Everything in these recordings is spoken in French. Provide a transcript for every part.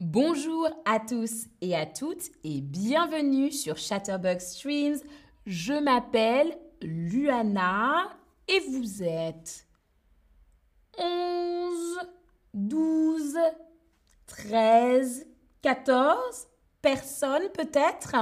Bonjour à tous et à toutes et bienvenue sur Chatterbug Streams. Je m'appelle Luana et vous êtes 11, 12, 13, 14 personnes peut-être.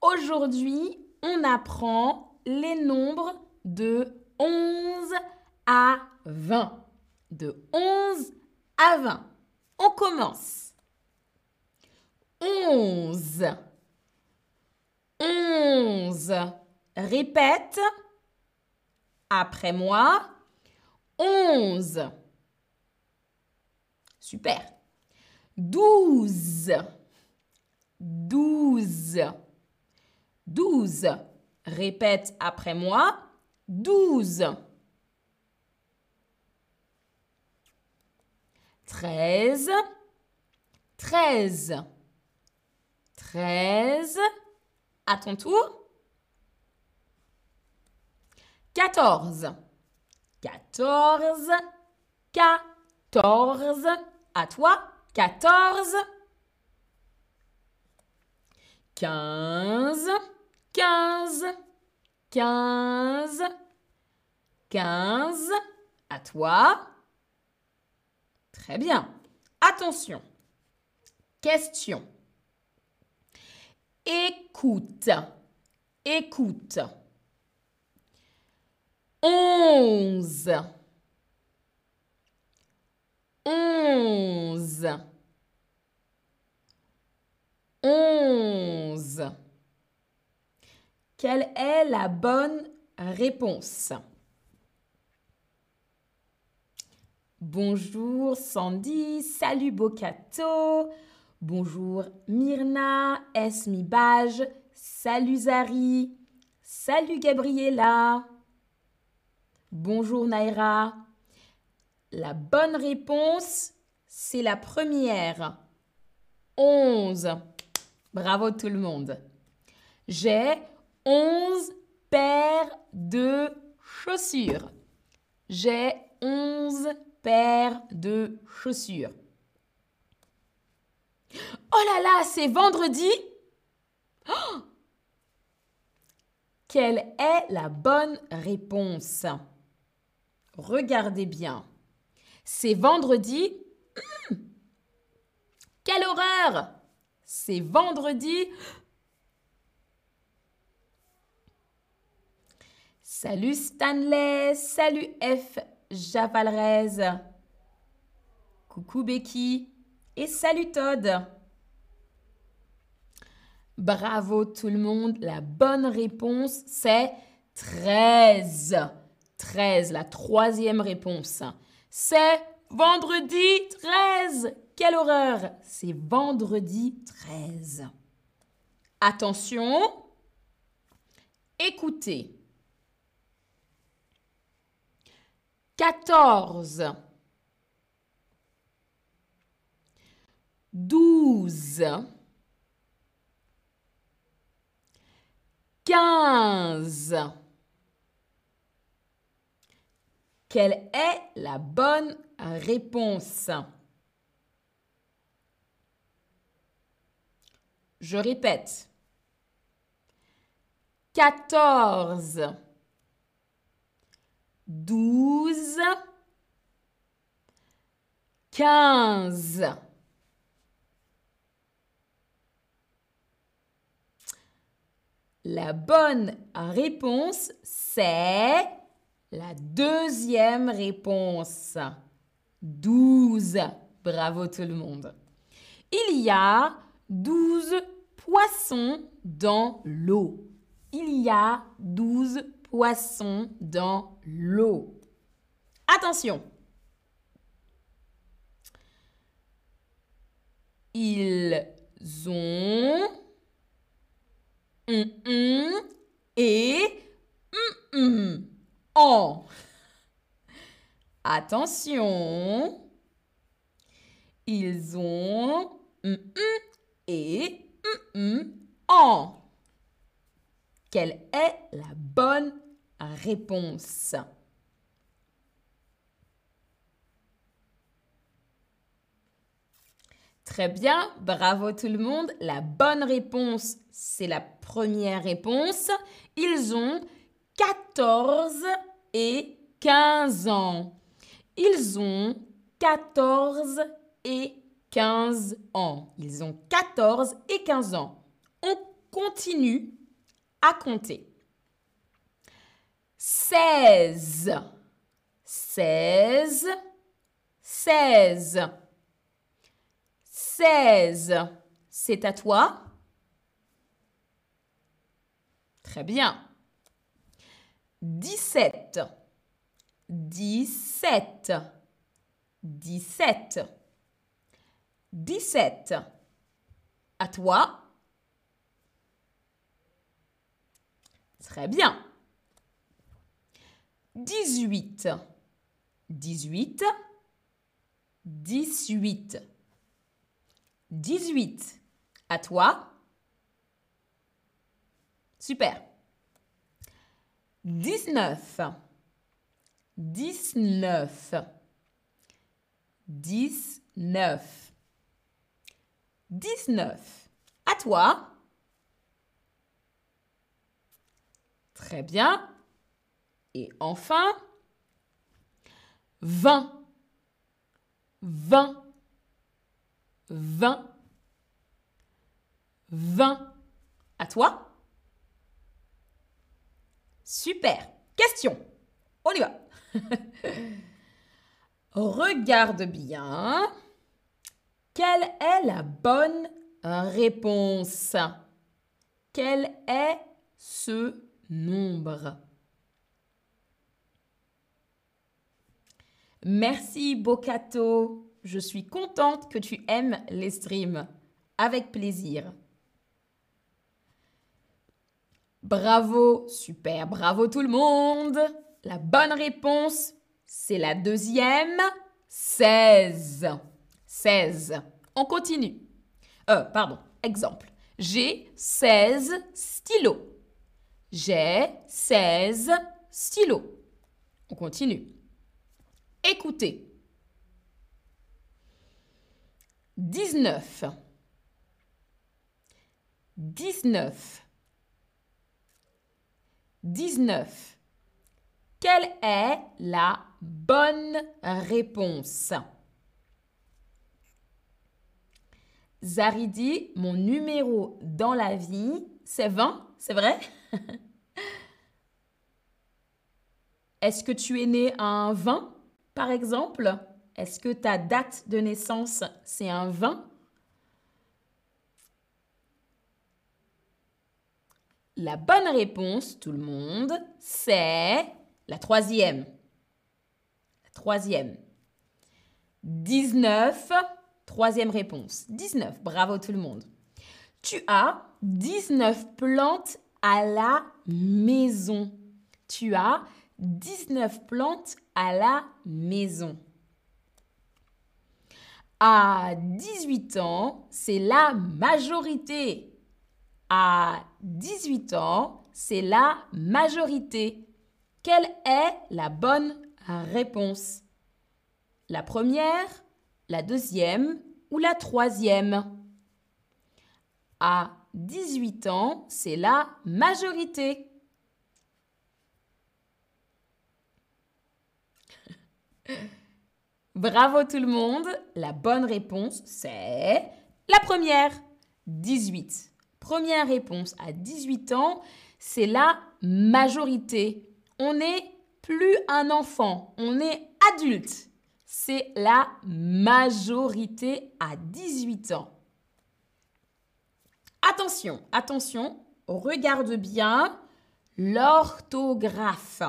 Aujourd'hui, on apprend les nombres de 11 à 20. De 11 à 20. On commence. 11. 11. Répète. Après moi. 11. Super. 12. 12. 12. Répète après moi. 12. 13. 13. 13. À ton tour. 14. 14. 14. À toi. 14. 15. 15. 15. 15. À toi. Très bien. Attention. Question. Écoute. Écoute. Onze. Onze. Onze. Quelle est la bonne réponse? Bonjour Sandy, salut Bocato, bonjour Myrna, Esmi Bage, salut Zari, salut Gabriella, bonjour Naira. La bonne réponse, c'est la première. 11. Bravo tout le monde. J'ai 11 paires de chaussures. J'ai 11 paires de chaussures. Oh là là, c'est vendredi oh Quelle est la bonne réponse? Regardez bien. C'est vendredi. Hmm. Quelle horreur C'est vendredi. Salut Stanley, salut F. Javalrez. Coucou Becky et salut Todd. Bravo tout le monde. La bonne réponse, c'est 13. 13, la troisième réponse. C'est vendredi 13. Quelle horreur C'est vendredi 13. Attention. Écoutez. 14. 12. 15. Quelle est la bonne réponse? Je répète. 14. 12. 15. La bonne réponse, c'est la deuxième réponse. 12. Bravo tout le monde. Il y a 12 poissons dans l'eau. Il y a 12 poissons dans l'eau. Attention. Ils ont et en. Attention. Ils ont et en. Quelle est la bonne réponse Très bien, bravo tout le monde. La bonne réponse, c'est la première réponse. Ils ont 14 et 15 ans. Ils ont 14 et 15 ans. Ils ont 14 et 15 ans. On continue à compter. 16, 16, 16. 16. C'est à toi Très bien. 17. 17. 17. 17. À toi Très bien. 18. 18. 18. 18. À toi. Super. 19. 19. 19. 19. À toi. Très bien. Et enfin, 20. 20. 20. 20. À toi. Super. Question. On y va. Regarde bien. Quelle est la bonne réponse? Quel est ce nombre? Merci Bocato. Je suis contente que tu aimes les streams. Avec plaisir. Bravo, super, bravo tout le monde. La bonne réponse, c'est la deuxième, 16. 16. On continue. Euh, pardon, exemple. J'ai 16 stylos. J'ai 16 stylos. On continue. Écoutez. 19. 19. 19. Quelle est la bonne réponse? Zaridi, mon numéro dans la vie, c'est 20, c'est vrai? Est-ce que tu es né un 20, par exemple Est-ce que ta date de naissance, c'est un 20 La bonne réponse, tout le monde, c'est la troisième. La troisième. 19, troisième réponse. 19, bravo tout le monde. Tu as 19 plantes à la maison. Tu as 19 plantes à la maison. À 18 ans, c'est la majorité à 18 ans, c'est la majorité. Quelle est la bonne réponse? La première, la deuxième ou la troisième? À 18 ans, c'est la majorité. Bravo tout le monde. La bonne réponse, c'est la première, 18. Première réponse, à 18 ans, c'est la majorité. On n'est plus un enfant, on est adulte. C'est la majorité à 18 ans. Attention, attention, regarde bien l'orthographe.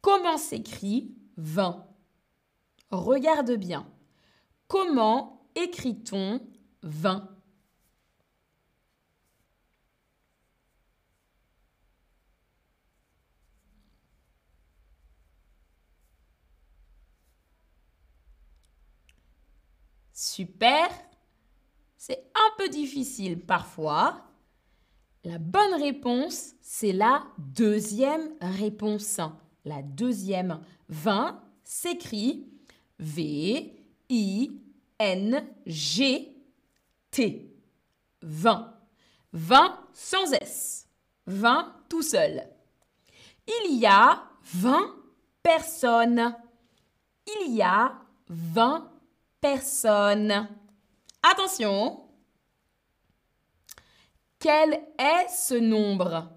Comment s'écrit 20 Regarde bien. Comment écrit-on 20 Super. C'est un peu difficile parfois. La bonne réponse, c'est la deuxième réponse. La deuxième 20 s'écrit V I V-A-N-G-T. 20. 20 sans S. 20 tout seul. Il y a 20 personnes. Il y a 20 personnes. Attention. Quel est ce nombre?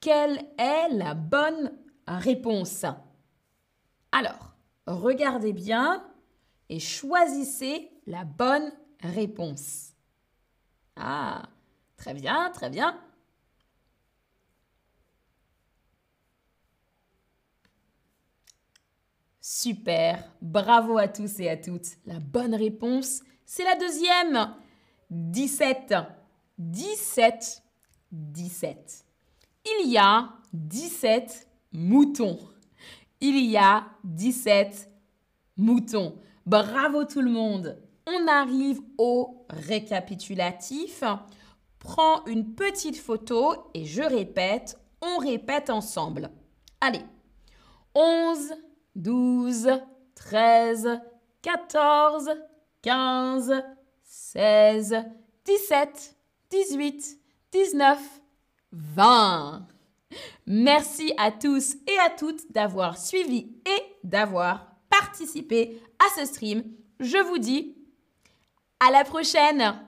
Quelle est la bonne réponse? Alors, regardez bien et choisissez la bonne réponse. Ah, très bien, très bien. Super, bravo à tous et à toutes. La bonne réponse, c'est la deuxième. 17. 17. 17. Il y a 17 moutons. Il y a 17 moutons. Bravo tout le monde. On arrive au récapitulatif. Prends une petite photo et je répète, on répète ensemble. Allez. 11, 12, 13, 14, 15, 16, 17, 18, 19, 20. Merci à tous et à toutes d'avoir suivi et d'avoir participé à ce stream. Je vous dis à la prochaine